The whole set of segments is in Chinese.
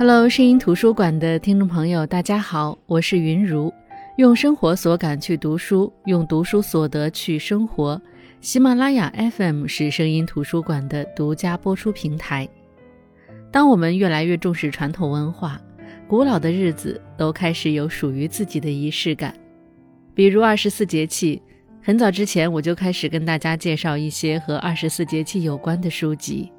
Hello，声音图书馆的听众朋友，大家好，我是云如。用生活所感去读书，用读书所得去生活。喜马拉雅 FM 是声音图书馆的独家播出平台。当我们越来越重视传统文化，古老的日子都开始有属于自己的仪式感。比如二十四节气，很早之前我就开始跟大家介绍一些和二十四节气有关的书籍。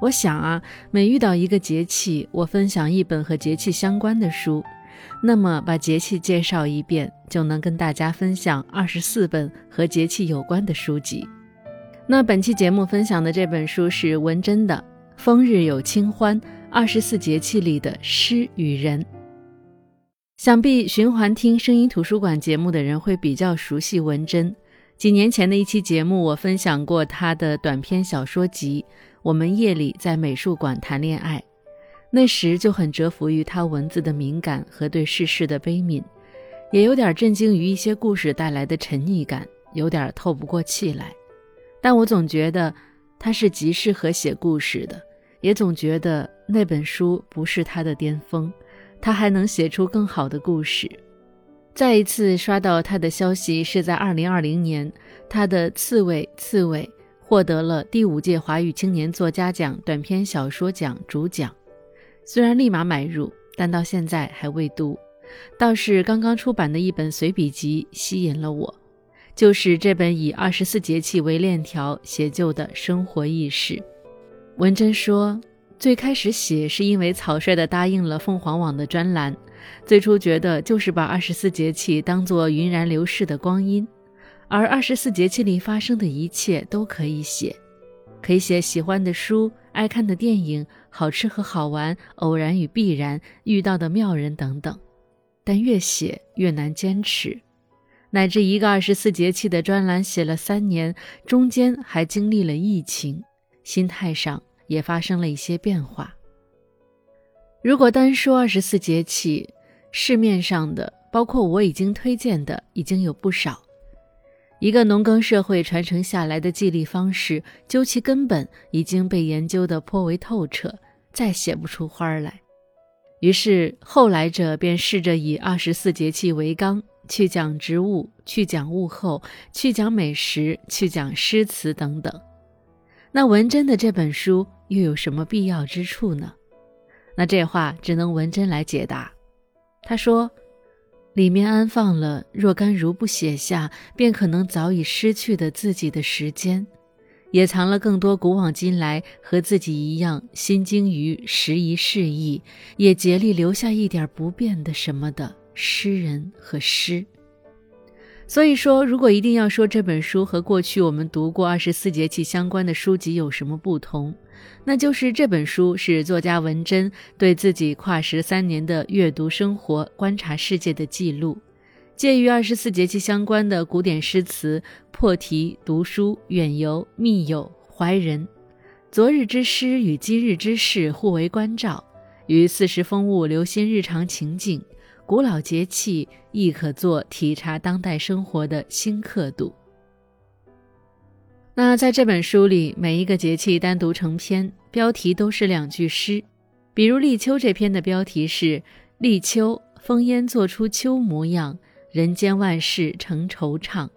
我想啊，每遇到一个节气，我分享一本和节气相关的书，那么把节气介绍一遍，就能跟大家分享二十四本和节气有关的书籍。那本期节目分享的这本书是文珍的《风日有清欢：二十四节气里的诗与人》。想必循环听声音图书馆节目的人会比较熟悉文珍。几年前的一期节目，我分享过他的短篇小说集。我们夜里在美术馆谈恋爱，那时就很折服于他文字的敏感和对世事的悲悯，也有点震惊于一些故事带来的沉溺感，有点透不过气来。但我总觉得他是极适合写故事的，也总觉得那本书不是他的巅峰，他还能写出更好的故事。再一次刷到他的消息是在二零二零年，他的《刺猬》《刺猬》。获得了第五届华语青年作家奖短篇小说奖主奖，虽然立马买入，但到现在还未读。倒是刚刚出版的一本随笔集吸引了我，就是这本以二十四节气为链条写就的生活意识。文珍说，最开始写是因为草率地答应了凤凰网的专栏，最初觉得就是把二十四节气当作云然流逝的光阴。而二十四节气里发生的一切都可以写，可以写喜欢的书、爱看的电影、好吃和好玩、偶然与必然、遇到的妙人等等。但越写越难坚持，乃至一个二十四节气的专栏写了三年，中间还经历了疫情，心态上也发生了一些变化。如果单说二十四节气，市面上的，包括我已经推荐的，已经有不少。一个农耕社会传承下来的祭历方式，究其根本已经被研究得颇为透彻，再写不出花来。于是后来者便试着以二十四节气为纲，去讲植物，去讲物候，去讲美食，去讲诗词等等。那文珍的这本书又有什么必要之处呢？那这话只能文珍来解答。他说。里面安放了若干如不写下，便可能早已失去的自己的时间，也藏了更多古往今来和自己一样心惊于时移世易，也竭力留下一点不变的什么的诗人和诗。所以说，如果一定要说这本书和过去我们读过二十四节气相关的书籍有什么不同，那就是这本书是作家文珍对自己跨十三年的阅读生活、观察世界的记录，介于二十四节气相关的古典诗词、破题、读书、远游、密友、怀人，昨日之诗与今日之事互为关照，于四时风物留心日常情景。古老节气亦可作体察当代生活的新刻度。那在这本书里，每一个节气单独成篇，标题都是两句诗。比如立秋这篇的标题是“立秋，风烟做出秋模样，人间万事成惆怅”。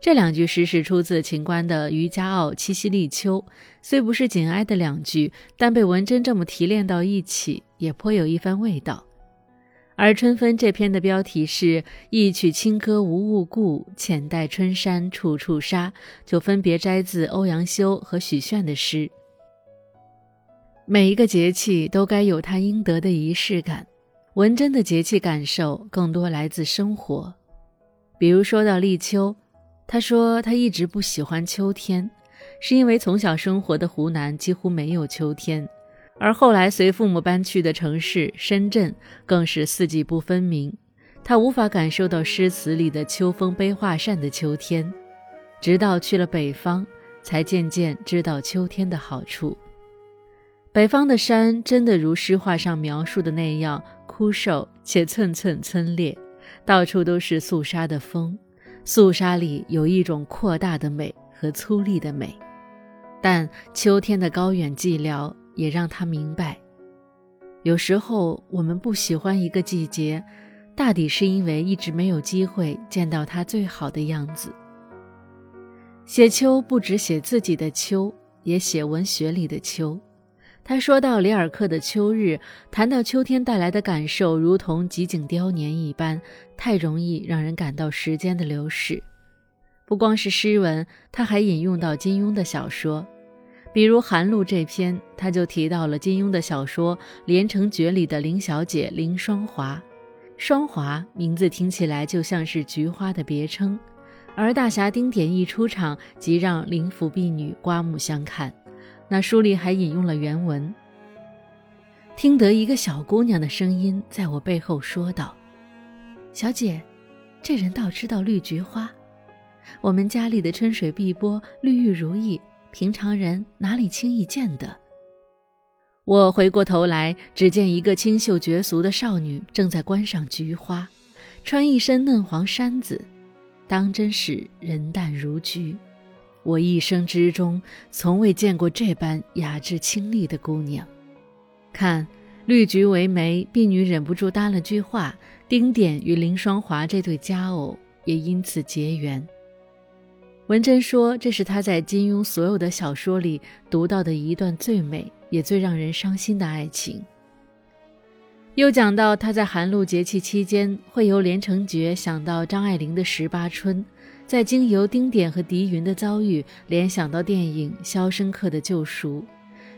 这两句诗是出自秦观的《渔家傲·七夕立秋》，虽不是紧挨的两句，但被文珍这么提炼到一起，也颇有一番味道。而春分这篇的标题是“一曲清歌无物故，浅带春山处处沙”，就分别摘自欧阳修和许炫的诗。每一个节气都该有它应得的仪式感。文珍的节气感受更多来自生活，比如说到立秋，他说他一直不喜欢秋天，是因为从小生活的湖南几乎没有秋天。而后来随父母搬去的城市深圳，更是四季不分明。他无法感受到诗词里的秋风悲画扇的秋天，直到去了北方，才渐渐知道秋天的好处。北方的山真的如诗画上描述的那样枯瘦且寸寸皴裂，到处都是肃杀的风，肃杀里有一种扩大的美和粗粝的美。但秋天的高远寂寥。也让他明白，有时候我们不喜欢一个季节，大抵是因为一直没有机会见到它最好的样子。写秋不只写自己的秋，也写文学里的秋。他说到里尔克的秋日，谈到秋天带来的感受，如同极景雕年一般，太容易让人感到时间的流逝。不光是诗文，他还引用到金庸的小说。比如《寒露》这篇，他就提到了金庸的小说《连城诀》里的林小姐林双华。双华名字听起来就像是菊花的别称，而大侠丁典一出场即让林府婢女刮目相看。那书里还引用了原文，听得一个小姑娘的声音在我背后说道：“小姐，这人倒知道绿菊花。我们家里的春水碧波，绿玉如意。”平常人哪里轻易见得？我回过头来，只见一个清秀绝俗的少女正在观赏菊花，穿一身嫩黄衫子，当真是人淡如菊。我一生之中从未见过这般雅致清丽的姑娘。看绿菊为媒，婢女忍不住搭了句话：丁点与林双华这对佳偶也因此结缘。文珍说：“这是他在金庸所有的小说里读到的一段最美也最让人伤心的爱情。”又讲到他在寒露节气期间会由连城诀想到张爱玲的十八春，再经由丁典和狄云的遭遇联想到电影《肖申克的救赎》，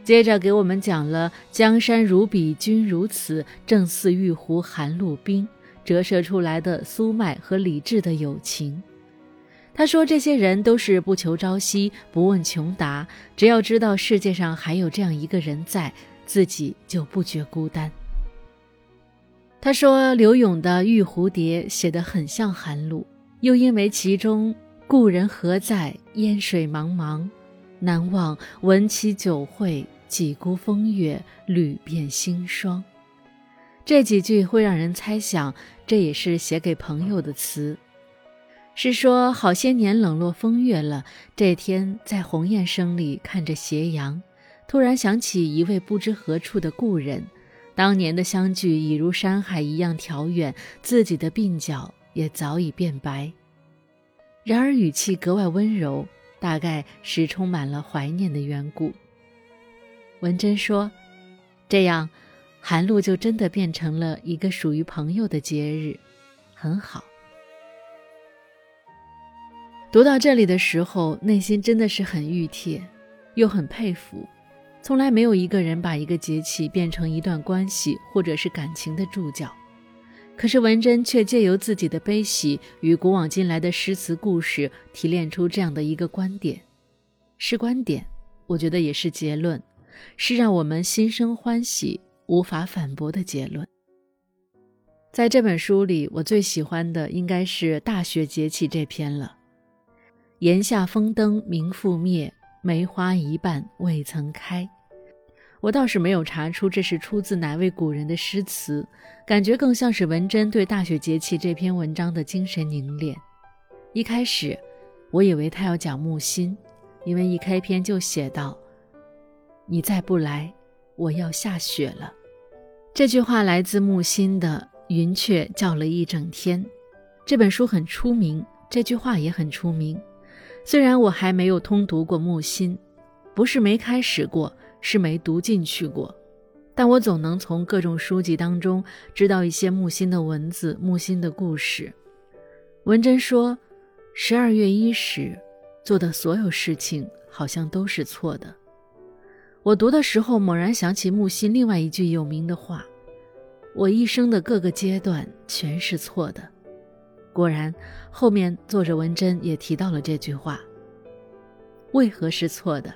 接着给我们讲了“江山如比君如此，正似玉壶寒露冰”折射出来的苏迈和李治的友情。他说：“这些人都是不求朝夕，不问穷达，只要知道世界上还有这样一个人在，自己就不觉孤单。”他说：“刘勇的《玉蝴蝶》写得很像寒露，又因为其中‘故人何在？烟水茫茫，难忘闻其酒会，几孤风月，屡变新霜’，这几句会让人猜想，这也是写给朋友的词。”是说好些年冷落风月了，这天在鸿雁声里看着斜阳，突然想起一位不知何处的故人，当年的相聚已如山海一样遥远，自己的鬓角也早已变白。然而语气格外温柔，大概是充满了怀念的缘故。文珍说：“这样，寒露就真的变成了一个属于朋友的节日，很好。”读到这里的时候，内心真的是很熨帖，又很佩服。从来没有一个人把一个节气变成一段关系或者是感情的注脚，可是文珍却借由自己的悲喜与古往今来的诗词故事，提炼出这样的一个观点，是观点，我觉得也是结论，是让我们心生欢喜、无法反驳的结论。在这本书里，我最喜欢的应该是大雪节气这篇了。檐下风灯明复灭，梅花一半未曾开。我倒是没有查出这是出自哪位古人的诗词，感觉更像是文珍对大雪节气这篇文章的精神凝练。一开始，我以为他要讲木心，因为一开篇就写道：“你再不来，我要下雪了。”这句话来自木心的《云雀叫了一整天》。这本书很出名，这句话也很出名。虽然我还没有通读过木心，不是没开始过，是没读进去过，但我总能从各种书籍当中知道一些木心的文字、木心的故事。文珍说，十二月伊始做的所有事情好像都是错的。我读的时候猛然想起木心另外一句有名的话：“我一生的各个阶段全是错的。”果然，后面作者文珍也提到了这句话。为何是错的？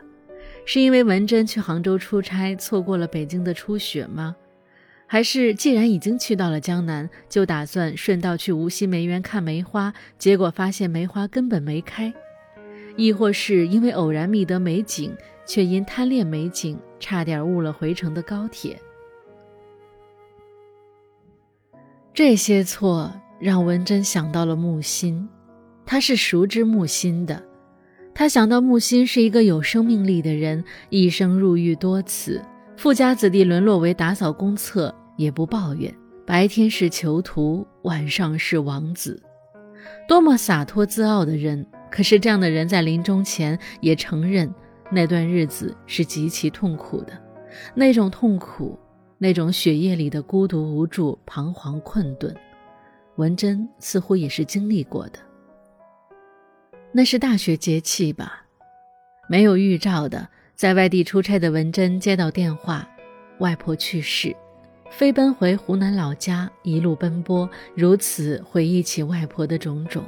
是因为文珍去杭州出差，错过了北京的初雪吗？还是既然已经去到了江南，就打算顺道去无锡梅园看梅花，结果发现梅花根本没开？亦或是因为偶然觅得美景，却因贪恋美景，差点误了回程的高铁？这些错。让文珍想到了木心，他是熟知木心的。他想到木心是一个有生命力的人，一生入狱多次，富家子弟沦落为打扫公厕也不抱怨，白天是囚徒，晚上是王子，多么洒脱自傲的人！可是这样的人在临终前也承认，那段日子是极其痛苦的，那种痛苦，那种血液里的孤独、无助、彷徨、困顿，文珍似乎也是经历过的。那是大雪节气吧？没有预兆的，在外地出差的文珍接到电话，外婆去世，飞奔回湖南老家，一路奔波，如此回忆起外婆的种种，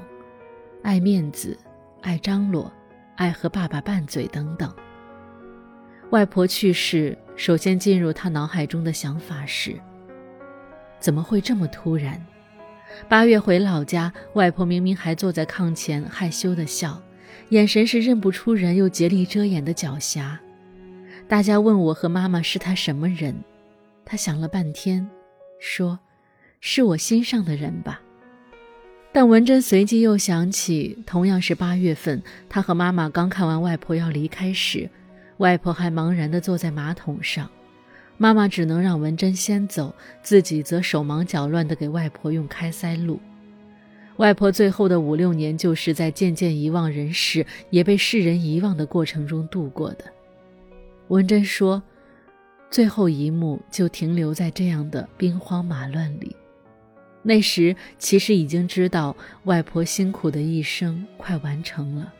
爱面子，爱张罗，爱和爸爸拌嘴等等。外婆去世，首先进入他脑海中的想法是：怎么会这么突然？八月回老家，外婆明明还坐在炕前，害羞的笑。眼神是认不出人又竭力遮掩的狡黠。大家问我和妈妈是他什么人，他想了半天，说：“是我心上的人吧。”但文珍随即又想起，同样是八月份，她和妈妈刚看完外婆要离开时，外婆还茫然地坐在马桶上，妈妈只能让文珍先走，自己则手忙脚乱地给外婆用开塞露。外婆最后的五六年，就是在渐渐遗忘人世，也被世人遗忘的过程中度过的。文珍说：“最后一幕就停留在这样的兵荒马乱里。那时其实已经知道，外婆辛苦的一生快完成了。”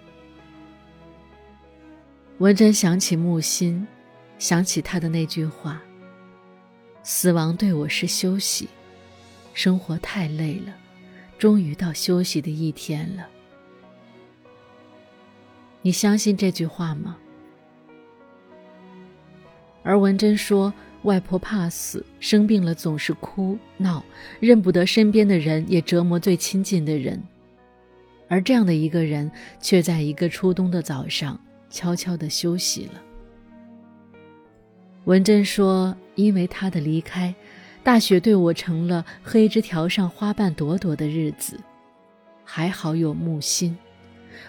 文珍想起木心，想起他的那句话：“死亡对我是休息，生活太累了。”终于到休息的一天了，你相信这句话吗？而文珍说，外婆怕死，生病了总是哭闹，认不得身边的人，也折磨最亲近的人。而这样的一个人，却在一个初冬的早上悄悄的休息了。文珍说，因为他的离开。大雪对我成了黑枝条上花瓣朵朵的日子，还好有木心。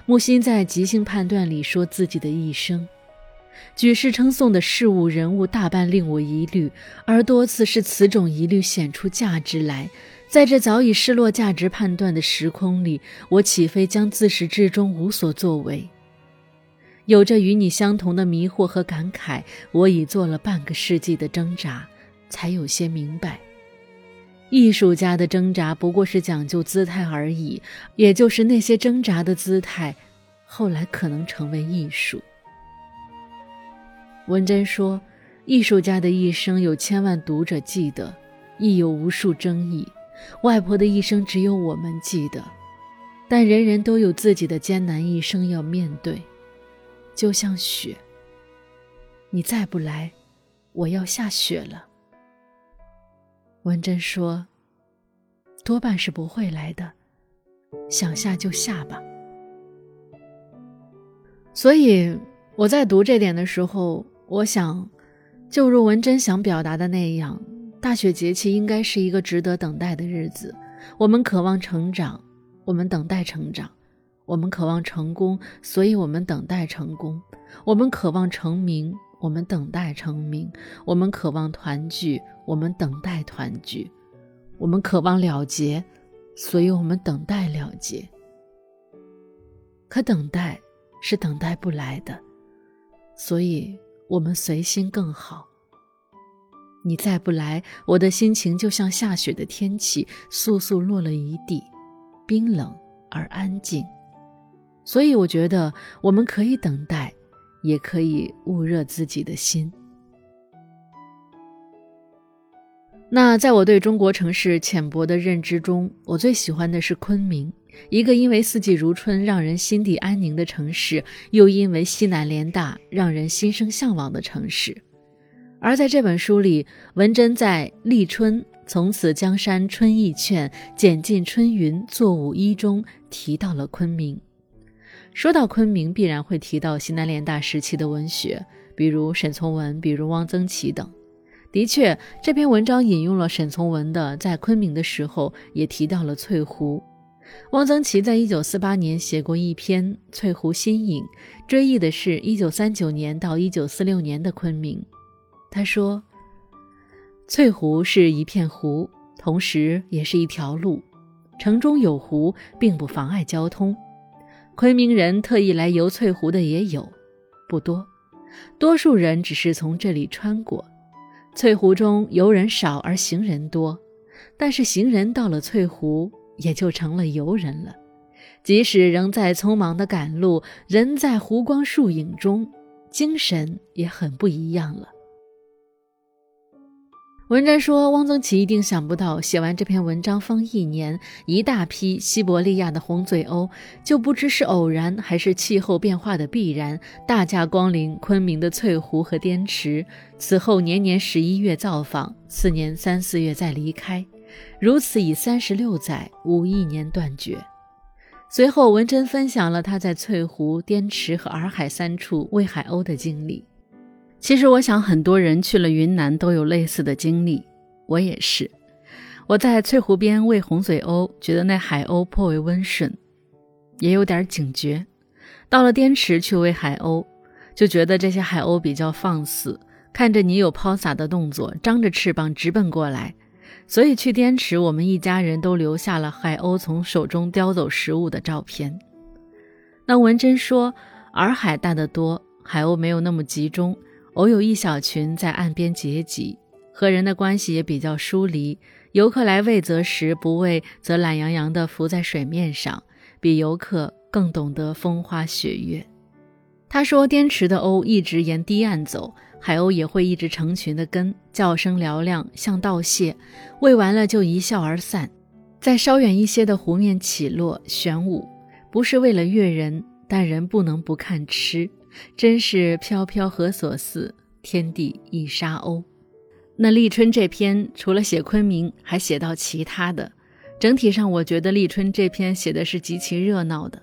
木心在即兴判断里说自己的一生，举世称颂的事物人物大半令我疑虑，而多次是此种疑虑显出价值来。在这早已失落价值判断的时空里，我岂非将自始至终无所作为？有着与你相同的迷惑和感慨，我已做了半个世纪的挣扎。才有些明白，艺术家的挣扎不过是讲究姿态而已，也就是那些挣扎的姿态，后来可能成为艺术。文珍说，艺术家的一生有千万读者记得，亦有无数争议。外婆的一生只有我们记得，但人人都有自己的艰难一生要面对，就像雪。你再不来，我要下雪了。文珍说：“多半是不会来的，想下就下吧。”所以我在读这点的时候，我想，就如文珍想表达的那样，大雪节气应该是一个值得等待的日子。我们渴望成长，我们等待成长；我们渴望成功，所以我们等待成功；我们渴望成名。我们等待成名，我们渴望团聚，我们等待团聚；我们渴望了结，所以我们等待了结。可等待是等待不来的，所以我们随心更好。你再不来，我的心情就像下雪的天气，簌簌落了一地，冰冷而安静。所以我觉得我们可以等待。也可以捂热自己的心。那在我对中国城市浅薄的认知中，我最喜欢的是昆明，一个因为四季如春让人心底安宁的城市，又因为西南联大让人心生向往的城市。而在这本书里，文珍在《立春，从此江山春意劝，剪尽春云作舞衣》中提到了昆明。说到昆明，必然会提到西南联大时期的文学，比如沈从文，比如汪曾祺等。的确，这篇文章引用了沈从文的《在昆明的时候》，也提到了翠湖。汪曾祺在一九四八年写过一篇《翠湖新影》，追忆的是一九三九年到一九四六年的昆明。他说：“翠湖是一片湖，同时也是一条路。城中有湖，并不妨碍交通。昆明人特意来游翠湖的也有，不多。多数人只是从这里穿过。翠湖中游人少而行人多，但是行人到了翠湖，也就成了游人了。即使仍在匆忙的赶路，人在湖光树影中，精神也很不一样了。”文摘说：“汪曾祺一定想不到，写完这篇文章方一年，一大批西伯利亚的红嘴鸥就不知是偶然还是气候变化的必然，大驾光临昆明的翠湖和滇池。此后年年十一月造访，次年三四月再离开，如此已三十六载，无一年断绝。”随后，文珍分享了他在翠湖、滇池和洱海三处喂海鸥的经历。其实我想，很多人去了云南都有类似的经历，我也是。我在翠湖边喂红嘴鸥，觉得那海鸥颇为温顺，也有点警觉。到了滇池去喂海鸥，就觉得这些海鸥比较放肆，看着你有抛洒的动作，张着翅膀直奔过来。所以去滇池，我们一家人都留下了海鸥从手中叼走食物的照片。那文珍说，洱海大得多，海鸥没有那么集中。偶有一小群在岸边结集，和人的关系也比较疏离。游客来喂则食，不喂则懒洋洋地浮在水面上，比游客更懂得风花雪月。他说，滇池的鸥一直沿堤岸走，海鸥也会一直成群的跟，叫声嘹亮，像道谢。喂完了就一笑而散，在稍远一些的湖面起落旋舞，不是为了悦人，但人不能不看吃。真是飘飘何所似，天地一沙鸥。那立春这篇除了写昆明，还写到其他的。整体上，我觉得立春这篇写的是极其热闹的。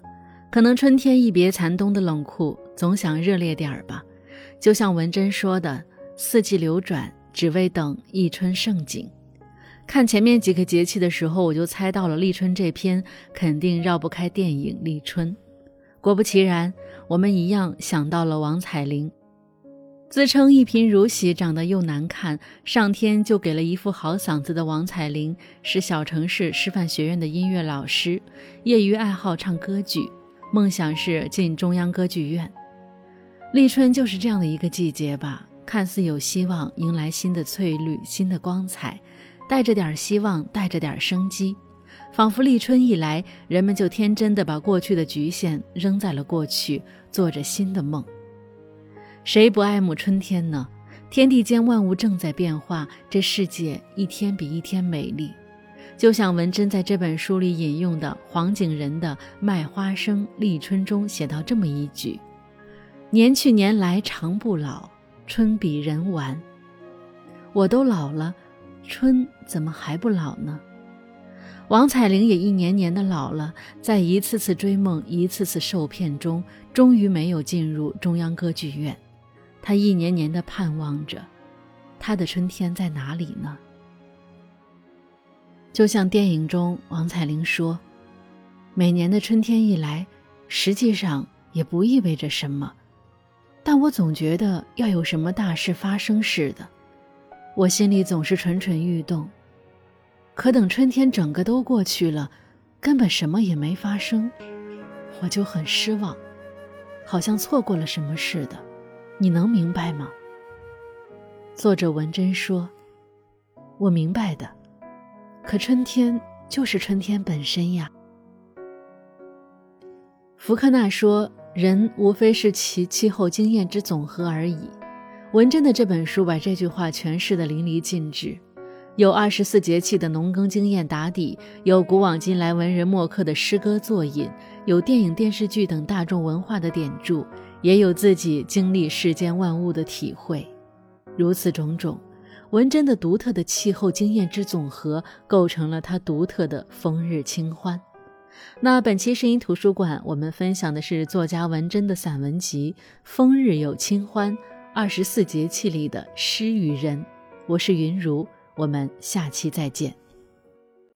可能春天一别残冬的冷酷，总想热烈点儿吧。就像文珍说的：“四季流转，只为等一春盛景。”看前面几个节气的时候，我就猜到了立春这篇肯定绕不开电影《立春》。果不其然。我们一样想到了王彩玲，自称一贫如洗，长得又难看，上天就给了一副好嗓子的王彩玲，是小城市师范学院的音乐老师，业余爱好唱歌剧，梦想是进中央歌剧院。立春就是这样的一个季节吧，看似有希望迎来新的翠绿、新的光彩，带着点希望，带着点生机。仿佛立春一来，人们就天真的把过去的局限扔在了过去，做着新的梦。谁不爱慕春天呢？天地间万物正在变化，这世界一天比一天美丽。就像文珍在这本书里引用的黄景仁的《卖花生立春》中写到这么一句：“年去年来常不老，春比人晚。”我都老了，春怎么还不老呢？王彩玲也一年年的老了，在一次次追梦、一次次受骗中，终于没有进入中央歌剧院。她一年年的盼望着，她的春天在哪里呢？就像电影中王彩玲说：“每年的春天一来，实际上也不意味着什么，但我总觉得要有什么大事发生似的，我心里总是蠢蠢欲动。”可等春天整个都过去了，根本什么也没发生，我就很失望，好像错过了什么似的。你能明白吗？作者文珍说：“我明白的，可春天就是春天本身呀。”福克纳说：“人无非是其气候经验之总和而已。”文珍的这本书把这句话诠释得淋漓尽致。有二十四节气的农耕经验打底，有古往今来文人墨客的诗歌作引，有电影电视剧等大众文化的点缀，也有自己经历世间万物的体会。如此种种，文珍的独特的气候经验之总和，构成了他独特的风日清欢。那本期声音图书馆，我们分享的是作家文珍的散文集《风日有清欢》，二十四节气里的诗与人。我是云如。我们下期再见。